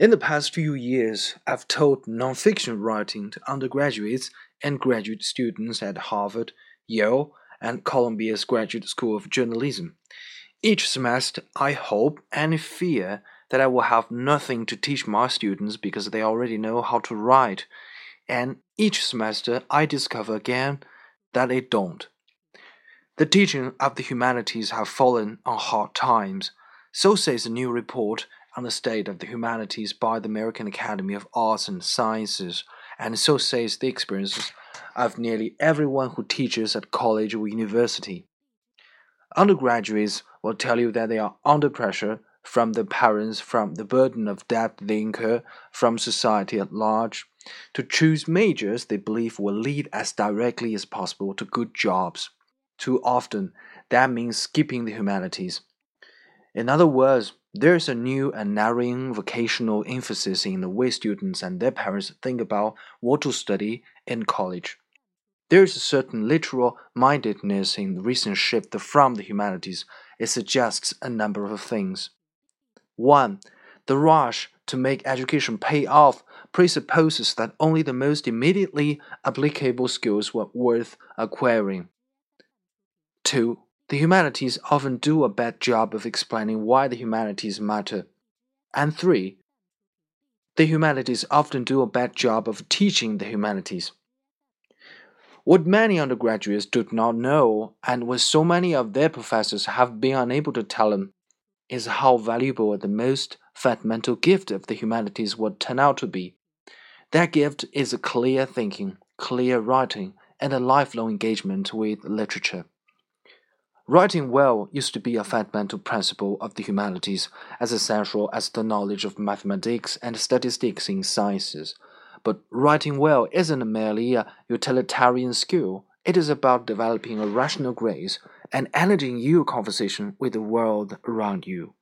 In the past few years, I've taught nonfiction writing to undergraduates and graduate students at Harvard, Yale, and Columbia's Graduate School of Journalism. Each semester, I hope and fear that I will have nothing to teach my students because they already know how to write, and each semester I discover again that they don't. The teaching of the humanities have fallen on hard times, so says a new report on the state of the humanities by the American Academy of Arts and Sciences, and so says the experiences of nearly everyone who teaches at college or university. Undergraduates will tell you that they are under pressure from their parents, from the burden of debt they incur, from society at large, to choose majors they believe will lead as directly as possible to good jobs. Too often, that means skipping the humanities. In other words, there is a new and narrowing vocational emphasis in the way students and their parents think about what to study in college. There is a certain literal mindedness in the recent shift from the humanities. It suggests a number of things. 1. The rush to make education pay off presupposes that only the most immediately applicable skills were worth acquiring. 2. The humanities often do a bad job of explaining why the humanities matter. And three, the humanities often do a bad job of teaching the humanities. What many undergraduates do not know, and what so many of their professors have been unable to tell them, is how valuable the most fundamental gift of the humanities would turn out to be. That gift is clear thinking, clear writing, and a lifelong engagement with literature. Writing well used to be a fundamental principle of the humanities, as essential as the knowledge of mathematics and statistics in sciences. But writing well isn't merely a utilitarian skill, it is about developing a rational grace and energizing your conversation with the world around you.